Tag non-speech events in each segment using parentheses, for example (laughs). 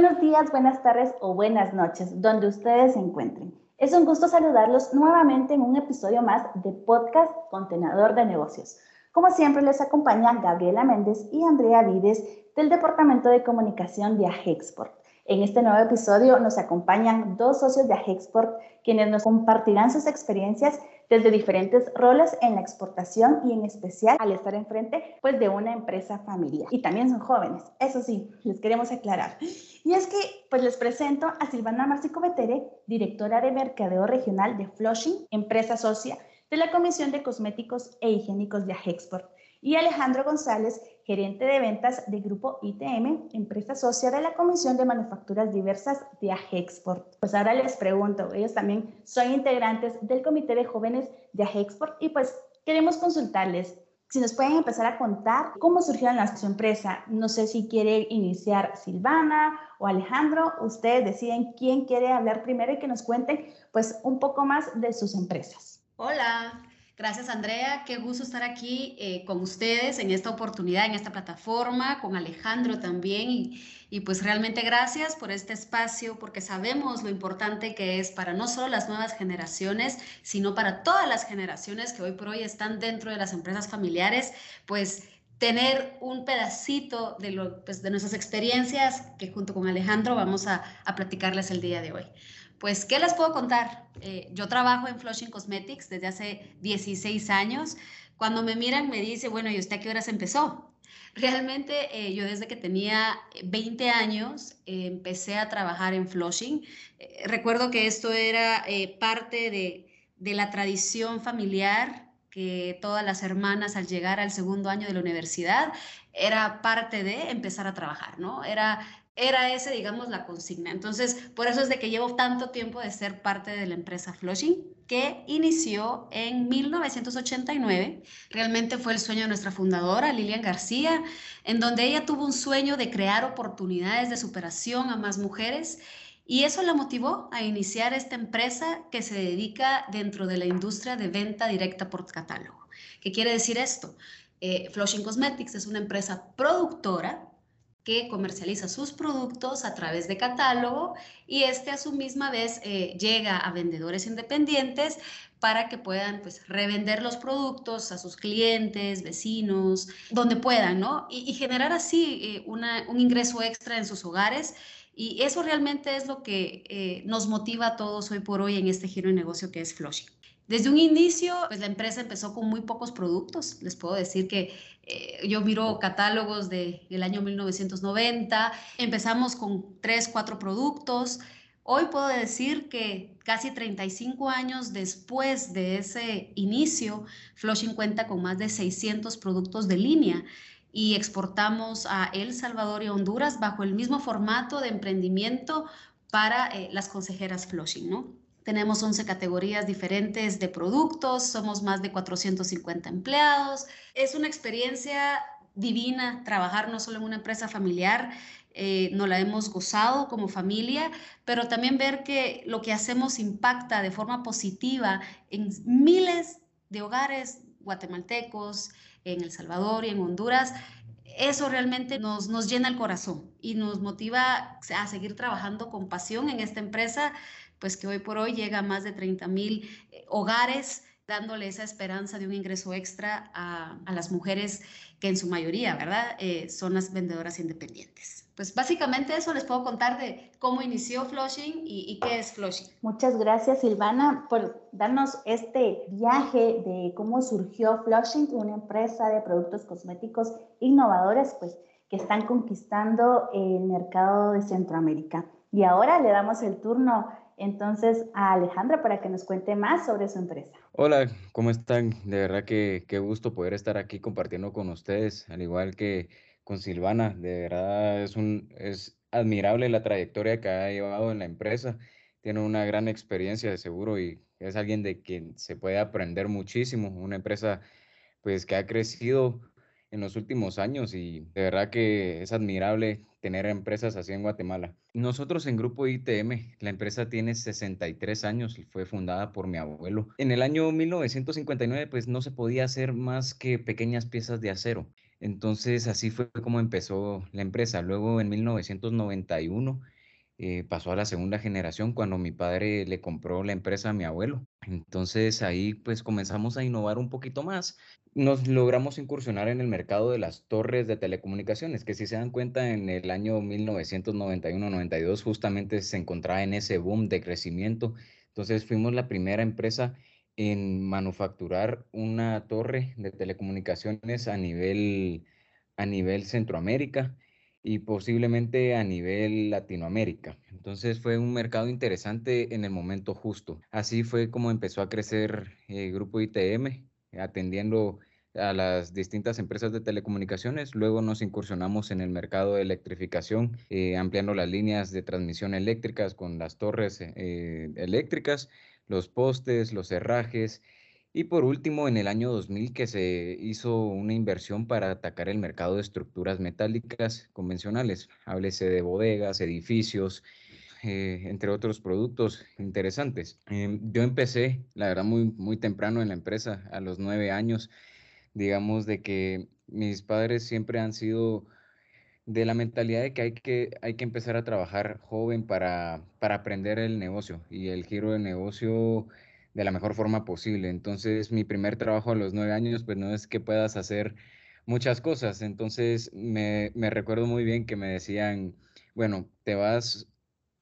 buenos días, buenas tardes o buenas noches, donde ustedes se encuentren. Es un gusto saludarlos nuevamente en un episodio más de Podcast Contenedor de Negocios. Como siempre, les acompañan Gabriela Méndez y Andrea Vides del Departamento de Comunicación de Agexport. En este nuevo episodio nos acompañan dos socios de Agexport quienes nos compartirán sus experiencias desde diferentes roles en la exportación y en especial al estar enfrente pues de una empresa familiar. Y también son jóvenes, eso sí, les queremos aclarar. Y es que pues les presento a Silvana Marcico Betere, directora de Mercadeo Regional de Flushing, empresa socia de la Comisión de Cosméticos e Higiénicos de Agexport y Alejandro González, gerente de ventas de Grupo ITM, empresa socia de la Comisión de Manufacturas Diversas de Agexport. Pues ahora les pregunto, ellos también son integrantes del Comité de Jóvenes de Agexport y pues queremos consultarles si nos pueden empezar a contar cómo surgió en su empresa. No sé si quiere iniciar Silvana o Alejandro. Ustedes deciden quién quiere hablar primero y que nos cuenten pues un poco más de sus empresas. Hola, Gracias, Andrea. Qué gusto estar aquí eh, con ustedes en esta oportunidad, en esta plataforma, con Alejandro también. Y, y, pues realmente gracias por este espacio, porque sabemos lo importante que es para no solo las nuevas generaciones, sino para todas las generaciones que hoy por hoy están dentro de las empresas familiares, pues tener un pedacito de, lo, pues, de nuestras experiencias que junto con Alejandro vamos a, a platicarles el día de hoy. Pues, ¿qué les puedo contar? Eh, yo trabajo en Flushing Cosmetics desde hace 16 años. Cuando me miran me dice, bueno, ¿y usted a qué horas empezó? Realmente eh, yo desde que tenía 20 años eh, empecé a trabajar en Flushing. recuerdo que esto era parte de, de la tradición familiar que todas las hermanas al llegar al segundo año de la universidad era parte de empezar a trabajar, ¿no? Era era ese, digamos, la consigna. Entonces, por eso es de que llevo tanto tiempo de ser parte de la empresa Flushing, que inició en 1989. Realmente fue el sueño de nuestra fundadora, Lilian García, en donde ella tuvo un sueño de crear oportunidades de superación a más mujeres. Y eso la motivó a iniciar esta empresa que se dedica dentro de la industria de venta directa por catálogo. ¿Qué quiere decir esto? Eh, Flushing Cosmetics es una empresa productora que comercializa sus productos a través de catálogo y este a su misma vez eh, llega a vendedores independientes para que puedan pues revender los productos a sus clientes, vecinos, donde puedan, ¿no? Y, generar así eh, un ingreso extra en sus hogares. Y eso realmente es lo que eh, nos motiva a todos hoy por hoy en este giro de negocio que es Flushing. Desde un inicio, pues la empresa empezó con muy pocos productos. Les puedo decir que eh, yo miro catálogos del el año 1990. Empezamos con tres, cuatro productos. Hoy puedo decir que casi 35 años después de ese inicio, Flushing cuenta con más de 600 productos de línea y exportamos a El Salvador y Honduras bajo el mismo formato de emprendimiento para eh, las consejeras Flushing, ¿no? Tenemos 11 categorías diferentes de productos, somos más de 450 empleados. Es una experiencia divina trabajar no solo en una empresa familiar, eh, no la hemos gozado como familia, pero también ver que lo que hacemos impacta de forma positiva en miles de hogares guatemaltecos, en El Salvador y en Honduras. Eso realmente nos, nos llena el corazón y nos motiva a seguir trabajando con pasión en esta empresa pues que hoy por hoy llega a más de 30 mil eh, hogares dándole esa esperanza de un ingreso extra a, las mujeres que en su mayoría, ¿verdad?, eh, son las vendedoras independientes. Pues básicamente eso les puedo contar de cómo inició Flushing y, y, qué es Flushing. Muchas gracias Silvana por darnos este viaje de cómo surgió Flushing, una empresa de productos cosméticos innovadores, pues que están conquistando el mercado de Centroamérica. Y ahora le damos el turno entonces a Alejandra para que nos cuente más sobre su empresa. Hola, ¿cómo están? De verdad que qué gusto poder estar aquí compartiendo con ustedes, al igual que con Silvana. De verdad es, un, es admirable la trayectoria que ha llevado en la empresa. Tiene una gran experiencia de seguro y es alguien de quien se puede aprender muchísimo. Una empresa pues que ha crecido en los últimos años y de verdad que es admirable tener empresas así en Guatemala. Nosotros en Grupo ITM, la empresa tiene 63 años y fue fundada por mi abuelo. En el año 1959 pues no se podía hacer más que pequeñas piezas de acero. Entonces así fue como empezó la empresa. Luego en 1991 eh, pasó a la segunda generación cuando mi padre le compró la empresa a mi abuelo. Entonces ahí pues comenzamos a innovar un poquito más. Nos logramos incursionar en el mercado de las torres de telecomunicaciones, que si se dan cuenta en el año 1991-92 justamente se encontraba en ese boom de crecimiento. Entonces fuimos la primera empresa en manufacturar una torre de telecomunicaciones a nivel, a nivel Centroamérica y posiblemente a nivel Latinoamérica. Entonces fue un mercado interesante en el momento justo. Así fue como empezó a crecer el grupo ITM, atendiendo a las distintas empresas de telecomunicaciones. Luego nos incursionamos en el mercado de electrificación, eh, ampliando las líneas de transmisión eléctricas con las torres eh, eléctricas, los postes, los herrajes y por último, en el año 2000 que se hizo una inversión para atacar el mercado de estructuras metálicas convencionales, háblese de bodegas, edificios, eh, entre otros productos interesantes. Em, yo empecé, la verdad, muy, muy temprano en la empresa, a los nueve años, digamos, de que mis padres siempre han sido de la mentalidad de que hay que, hay que empezar a trabajar joven para, para aprender el negocio y el giro del negocio de la mejor forma posible. Entonces, mi primer trabajo a los nueve años, pues no es que puedas hacer muchas cosas. Entonces, me, me recuerdo muy bien que me decían, bueno, te vas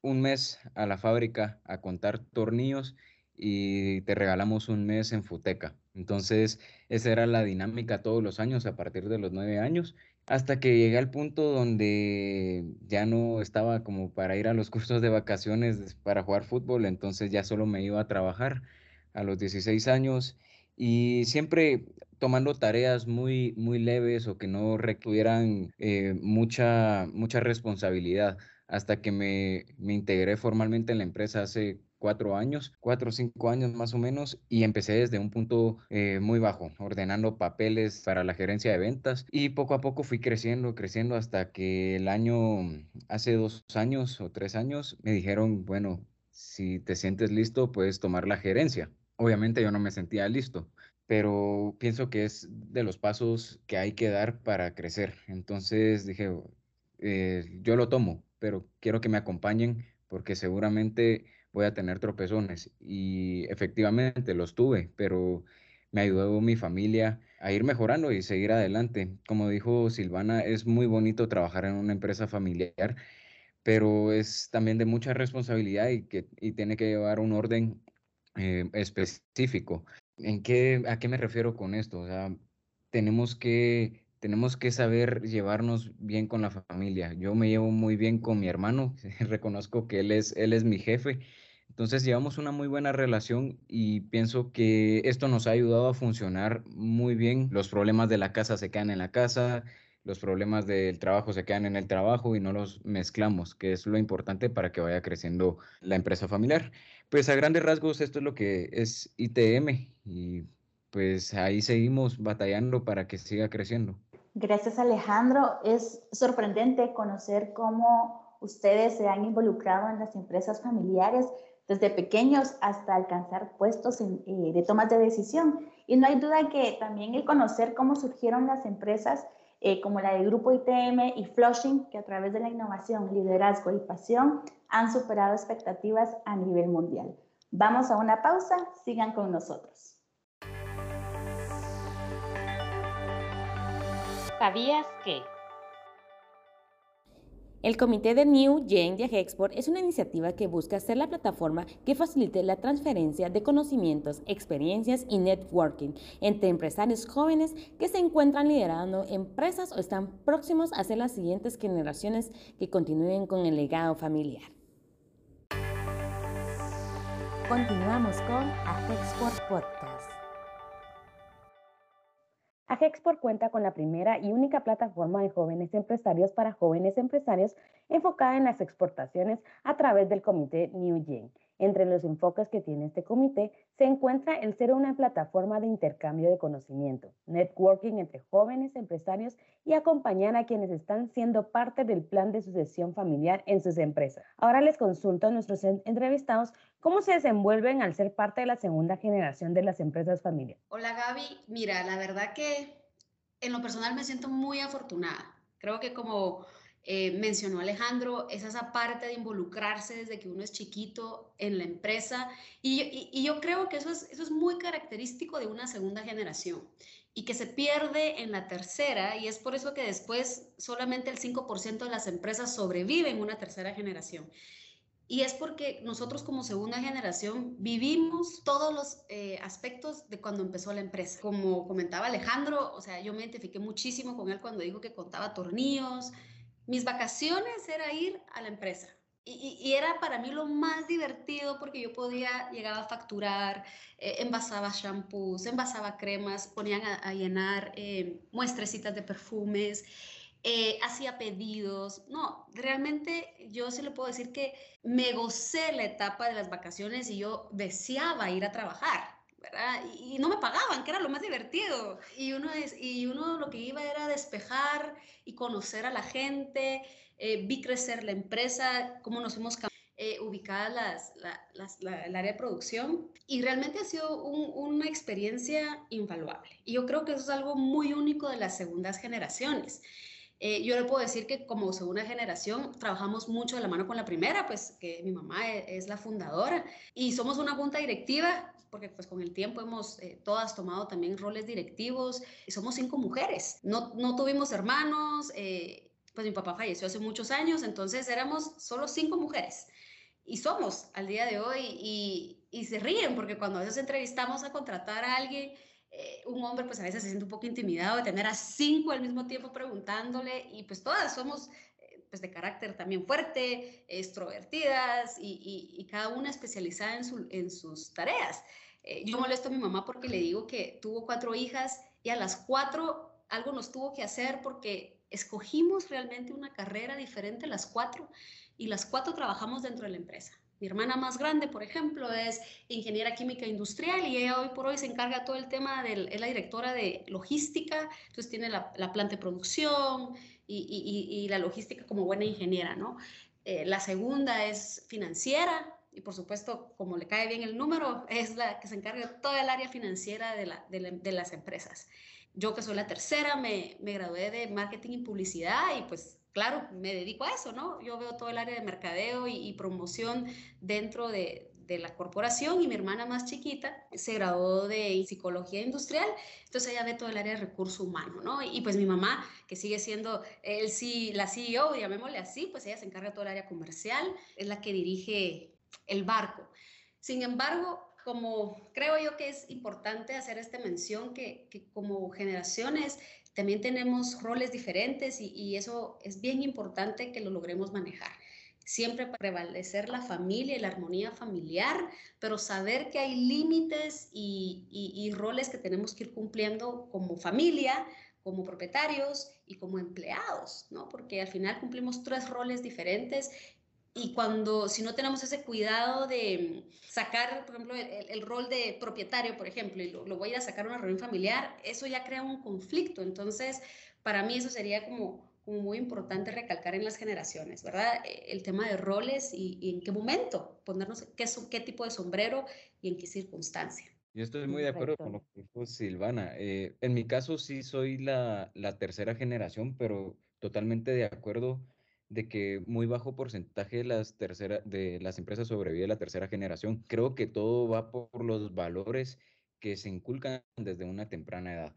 un mes a la fábrica a contar tornillos y te regalamos un mes en Futeca. Entonces, esa era la dinámica todos los años a partir de los nueve años, hasta que llegué al punto donde ya no estaba como para ir a los (laughs) cursos de vacaciones para jugar fútbol, entonces ya solo me iba a trabajar a los 16 años y siempre tomando tareas muy, muy leves o que no requieran eh, mucha, mucha responsabilidad hasta que me, me integré formalmente en la empresa hace cuatro años, cuatro o cinco años más o menos, y empecé desde un punto eh, muy bajo, ordenando papeles para la gerencia de ventas y poco a poco fui creciendo, creciendo hasta que el año, hace dos años o tres años, me dijeron, bueno, si te sientes listo, puedes tomar la gerencia. Obviamente yo no me sentía listo, pero pienso que es de los pasos que hay que dar para crecer. Entonces dije, eh, yo lo tomo, pero quiero que me acompañen porque seguramente voy a tener tropezones. Y efectivamente los tuve, pero me ayudó mi familia a ir mejorando y seguir adelante. Como dijo Silvana, es muy bonito trabajar en una empresa familiar, pero es también de mucha responsabilidad y, que, y tiene que llevar un orden eh, específico. ¿En qué, ¿A qué me refiero con esto? O sea, tenemos que, tenemos que saber llevarnos bien con la familia. Yo me llevo muy bien con mi hermano, (laughs) reconozco que él es, él es mi jefe. Entonces llevamos una muy buena relación y pienso que esto nos ha ayudado a funcionar muy bien. Los problemas de la casa se quedan en la casa, los problemas del trabajo se quedan en el trabajo y no los mezclamos, que es lo importante para que vaya creciendo la empresa familiar. Pues a grandes rasgos esto es lo que es ITM y pues ahí seguimos batallando para que siga creciendo. Gracias Alejandro. Es sorprendente conocer cómo ustedes se han involucrado en las empresas familiares desde pequeños hasta alcanzar puestos eh, de tomas de decisión. Y no hay duda que también el conocer cómo surgieron las empresas eh, como la del Grupo ITM y Flushing, que a través de la innovación, liderazgo y pasión han superado expectativas a nivel mundial. Vamos a una pausa, sigan con nosotros. ¿Sabías que? El Comité de New Gen de Export es una iniciativa que busca ser la plataforma que facilite la transferencia de conocimientos, experiencias y networking entre empresarios jóvenes que se encuentran liderando empresas o están próximos a ser las siguientes generaciones que continúen con el legado familiar. Continuamos con Export Podcast. Agexport cuenta con la primera y única plataforma de jóvenes empresarios para jóvenes empresarios enfocada en las exportaciones a través del comité New Gen. Entre los enfoques que tiene este comité se encuentra el ser una plataforma de intercambio de conocimiento, networking entre jóvenes empresarios y acompañar a quienes están siendo parte del plan de sucesión familiar en sus empresas. Ahora les consulto a nuestros entrevistados cómo se desenvuelven al ser parte de la segunda generación de las empresas familiares. Hola Gaby, mira, la verdad que en lo personal me siento muy afortunada. Creo que como eh, mencionó Alejandro, es esa parte de involucrarse desde que uno es chiquito en la empresa. Y, yo creo que eso es, eso es muy característico de una segunda generación y que se pierde en la tercera. Y es por eso que después solamente el 5% de las empresas sobreviven una tercera generación. Y es porque nosotros como segunda generación vivimos todos los eh, aspectos de cuando empezó la empresa. Como comentaba Alejandro, o sea, yo me identifiqué muchísimo con él cuando dijo que contaba tornillos, mis vacaciones era ir a la empresa. Y, era para mí lo más divertido porque yo podía llegar a facturar, eh, envasaba shampoos, envasaba cremas, ponían a, llenar eh, muestrecitas de perfumes, eh, hacía pedidos. No, realmente yo sí le puedo decir que me gocé la etapa de las vacaciones y yo deseaba ir a trabajar. Y, no me pagaban, que era lo más divertido. Y uno, es, y uno lo que iba era despejar y conocer a la gente, eh, vi crecer la empresa, cómo nos fuimos eh, ubicadas las, el área de producción y realmente ha sido una experiencia invaluable. Y yo creo que eso es algo muy único de las segundas generaciones. Eh, yo le puedo decir que como segunda generación trabajamos mucho de la mano con la primera, pues que mi mamá e, es, la fundadora y somos una junta directiva porque pues con el tiempo hemos eh, todas tomado también roles directivos y somos cinco mujeres. No, no tuvimos hermanos, eh, pues mi papá falleció hace muchos años, entonces éramos solo cinco mujeres. Y somos al día de hoy y, y se ríen porque cuando a veces entrevistamos a contratar a alguien, eh, un hombre pues a veces se siente un poco intimidado de tener a cinco al mismo tiempo preguntándole y pues todas somos pues de carácter también fuerte, extrovertidas y, cada una especializada en, en sus tareas. Eh, yo molesto a mi mamá porque le digo que tuvo cuatro hijas y a las cuatro algo nos tuvo que hacer porque escogimos realmente una carrera diferente las cuatro y las cuatro trabajamos dentro de la empresa. Mi hermana más grande, por ejemplo, es ingeniera química industrial y ella hoy por hoy se encarga todo el tema de, es la directora de logística, entonces tiene la, planta de producción y, la logística como buena ingeniera, ¿no? Eh, la segunda es financiera y por supuesto, como le cae bien el número, es la que se encarga de toda el área financiera de, de las empresas. Yo que soy la tercera, me, me gradué de marketing y publicidad y pues claro, me dedico a eso, ¿no? Yo veo todo el área de mercadeo y, promoción dentro de, la corporación y mi hermana más chiquita se graduó de psicología industrial, entonces ella ve todo el área de recurso humano, ¿no? Y pues mi mamá, que sigue siendo el, la CEO, llamémosle así, pues ella se encarga de todo el área comercial, es la que dirige el barco. Sin embargo, como creo yo que es importante hacer esta mención que como generaciones también tenemos roles diferentes y, eso es bien importante que lo logremos manejar siempre prevalecer la familia y la armonía familiar, pero saber que hay límites y, y, roles que tenemos que ir cumpliendo como familia, como propietarios y como empleados, ¿no? Porque al final cumplimos tres roles diferentes y cuando, si no tenemos ese cuidado de sacar, por ejemplo, el, rol de propietario, por ejemplo, y lo, voy a sacar a una reunión familiar, eso ya crea un conflicto. Entonces, para mí eso sería como, muy importante recalcar en las generaciones, ¿verdad? E, el tema de roles y, en qué momento ponernos, qué, qué tipo de sombrero y en qué circunstancia. Yo estoy muy de acuerdo con lo que dijo Silvana. Eh, en mi caso sí soy la tercera generación, pero totalmente de acuerdo de que muy bajo porcentaje de las, tercera, de las empresas sobrevive la tercera generación. Creo que todo va por los valores que se inculcan desde una temprana edad.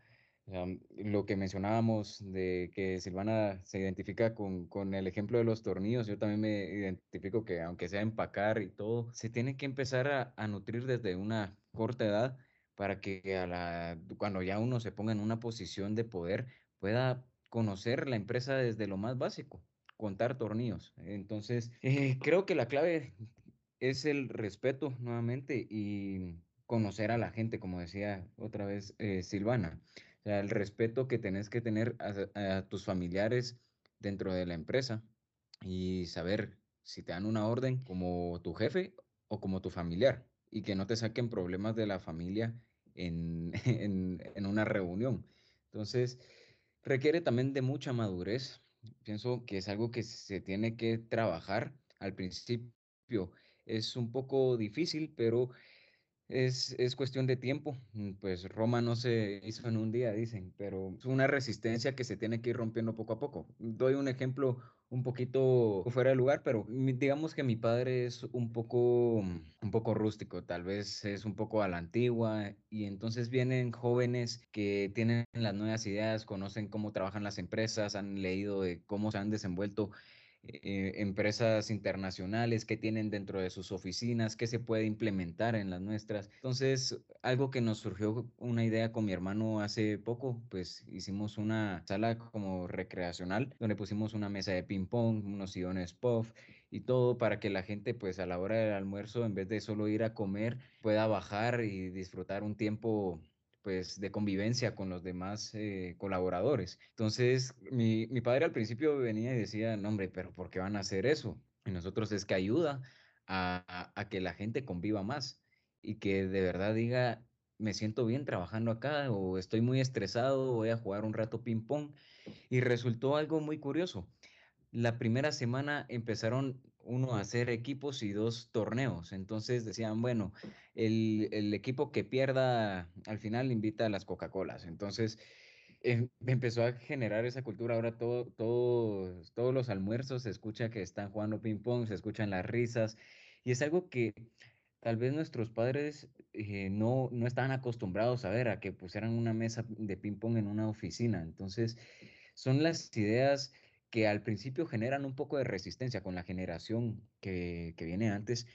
lo que mencionábamos de que Silvana se identifica con, con, el ejemplo de los tornillos, yo también me identifico que aunque sea empacar y todo, se tiene que empezar a, a nutrir desde una corta edad para que a la, cuando ya uno se ponga en una posición de poder pueda conocer la empresa desde lo más básico contar tornillos. Entonces, eh, creo que la clave es el respeto nuevamente y conocer a la gente, como decía otra vez eh, Silvana. El respeto que tenés que tener a, tus familiares dentro de la empresa y saber si te dan una orden como tu jefe o como tu familiar y que no te saquen problemas de la familia en, (laughs) en una reunión. Entonces, requiere también de mucha madurez Pienso que es algo que se tiene que trabajar al principio. Es un poco difícil, pero es, es, cuestión de tiempo. Mm, pues Roma no se hizo en un día, dicen, pero es una resistencia que se tiene que ir rompiendo poco a poco. Doy un ejemplo un poquito fuera de lugar, pero digamos que mi padre es un poco, un poco rústico, tal vez es un poco a la antigua, y entonces vienen jóvenes que tienen las nuevas ideas, conocen cómo trabajan las empresas, han leído de cómo se han desenvuelto eh, empresas internacionales que tienen dentro de sus oficinas, que se puede implementar en las nuestras. Entonces, algo que nos surgió una idea con mi hermano hace poco, pues hicimos una sala como recreacional, donde pusimos una mesa de ping pong, unos sillones puff y todo para que la gente pues a la hora del almuerzo, en vez de solo ir a comer, pueda bajar y disfrutar un tiempo pues de convivencia con los demás eh, colaboradores. Entonces, mi, mi, padre al principio venía y decía, no hombre, pero ¿por qué van a hacer eso? Y nosotros es que ayuda a, a, que la gente conviva más y que de verdad diga, me siento bien trabajando acá o estoy muy estresado, voy a jugar un rato ping pong. Y resultó algo muy curioso la primera semana empezaron uno hacer equipos y dos torneos. Entonces decían, bueno, el, equipo que pierda al final invita a las Coca-Colas. Entonces em, (laughs) empezó a generar esa cultura. Ahora todo, todo, todos los almuerzos se escucha que están jugando ping-pong, se escuchan las risas. Y es algo que tal vez nuestros padres eh, no, no estaban acostumbrados a ver, a que pusieran una mesa de ping-pong en una oficina. Entonces, son las ideas que al principio generan un poco de resistencia con la generación que, viene antes,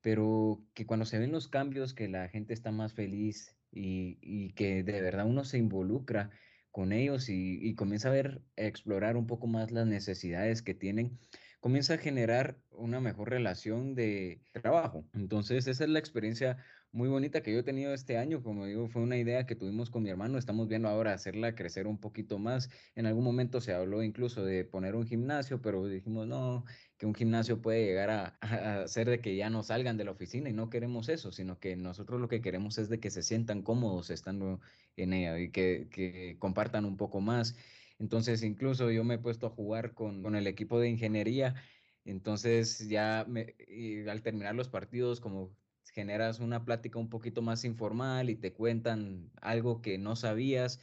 pero que cuando se ven los cambios, que la gente está más feliz y, que de verdad uno se involucra con ellos y, y, comienza a ver, a explorar un poco más las necesidades que tienen, comienza a generar una mejor relación de trabajo. Entonces, esa es la experiencia muy bonita que yo he tenido este año. Como digo, fue una idea que tuvimos con mi hermano. Estamos viendo ahora hacerla crecer un poquito más. En algún momento se habló incluso de poner un gimnasio, pero dijimos, no, que un gimnasio puede llegar a, hacer de que ya no salgan de la oficina y no queremos eso, sino que nosotros lo que queremos es de que se sientan cómodos estando en ella y que, compartan un poco más. Entonces, incluso yo me he puesto a jugar con, el equipo de ingeniería. Entonces, ya al terminar los partidos, como generas una plática un poquito más informal y te cuentan algo que no sabías.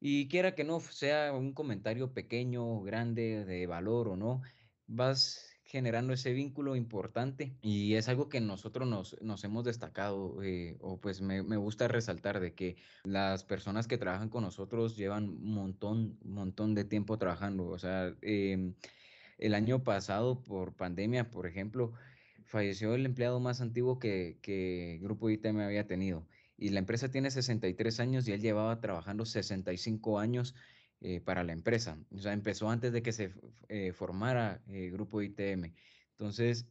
Y quiera que no sea un comentario pequeño, grande, de valor o no, vas generando ese vínculo importante y es algo que nosotros nos, nos hemos destacado eh, o pues me, me, gusta resaltar de que las personas que trabajan con nosotros llevan un montón, montón de tiempo trabajando. O sea, em, el año pasado por pandemia, por ejemplo, falleció el empleado más antiguo que, que Grupo ITM había tenido. Y la empresa tiene 63 años y él llevaba trabajando 65 años eh, para la empresa. O sea, empezó antes de que se eh, formara el eh, Grupo ITM. Entonces,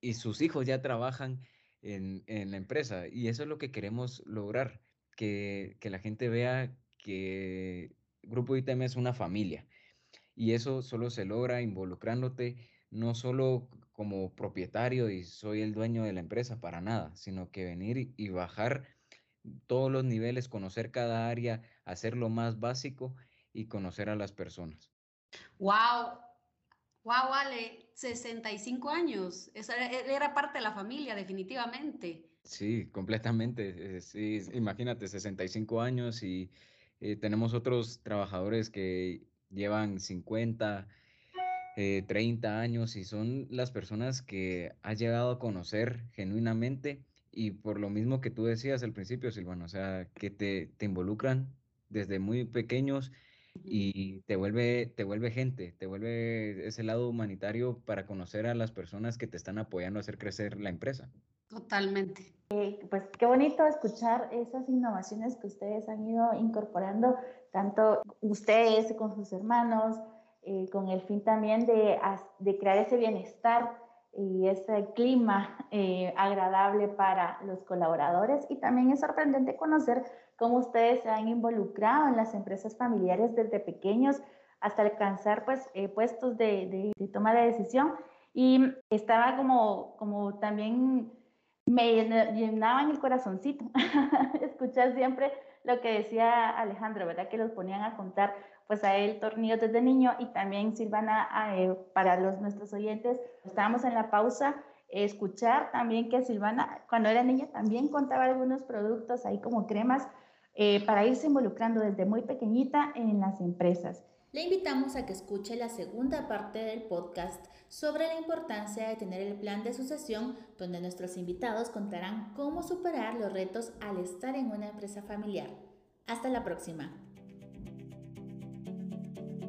y sus hijos ya trabajan en, en, la empresa. Y eso es lo que queremos lograr, que, que la gente vea que Grupo ITM es una familia. Y eso solo se logra involucrándote no solo como propietario y soy el dueño de la empresa, para nada, sino que venir y bajar todos los niveles, conocer cada área, hacer lo más básico y conocer a las personas. ¡Wow! ¡Wow, Ale! 65 años. Esa era parte de la familia, definitivamente. Sí, completamente. Eh, sí, imagínate, 65 años y eh, tenemos otros trabajadores que llevan 50, 30 eh, años y son las personas que has llegado a conocer genuinamente y por lo mismo que tú decías al principio, Silvano, o sea, que te, te involucran desde muy pequeños y te vuelve, te vuelve gente, te vuelve ese lado humanitario para conocer a las personas que te están apoyando a hacer crecer la empresa. Totalmente. Eh, pues qué bonito escuchar esas innovaciones que ustedes han ido incorporando, tanto ustedes con sus hermanos, eh, con el fin también de, de crear ese bienestar y ese clima eh, agradable para los colaboradores. Y también es sorprendente conocer cómo ustedes se han involucrado en las empresas familiares desde pequeños hasta alcanzar pues, eh, puestos de, de, toma de decisión. Y estaba como, como también me llenaban el corazoncito (laughs) escuchar siempre lo que decía Alejandro, ¿verdad? Que los ponían a contar pues a él tornillos desde niño y también Silvana, eh, para los, nuestros oyentes, estábamos en la pausa escuchar también que Silvana, cuando era niña, también contaba algunos productos ahí como cremas eh, para irse involucrando desde muy pequeñita en las empresas. Le invitamos a que escuche la segunda parte del podcast sobre la importancia de tener el plan de sucesión, donde nuestros invitados contarán cómo superar los retos al estar en una empresa familiar. Hasta la próxima.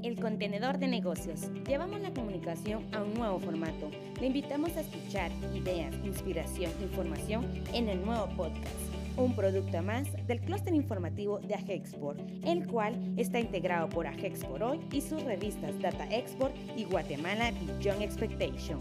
El contenedor de negocios. Llevamos la comunicación a un nuevo formato. Le invitamos a escuchar ideas, inspiración, información en el nuevo podcast un producto más del clúster informativo de Agexport, el cual está integrado por Agexport Hoy y sus revistas Data Export y Guatemala Beyond Expectation.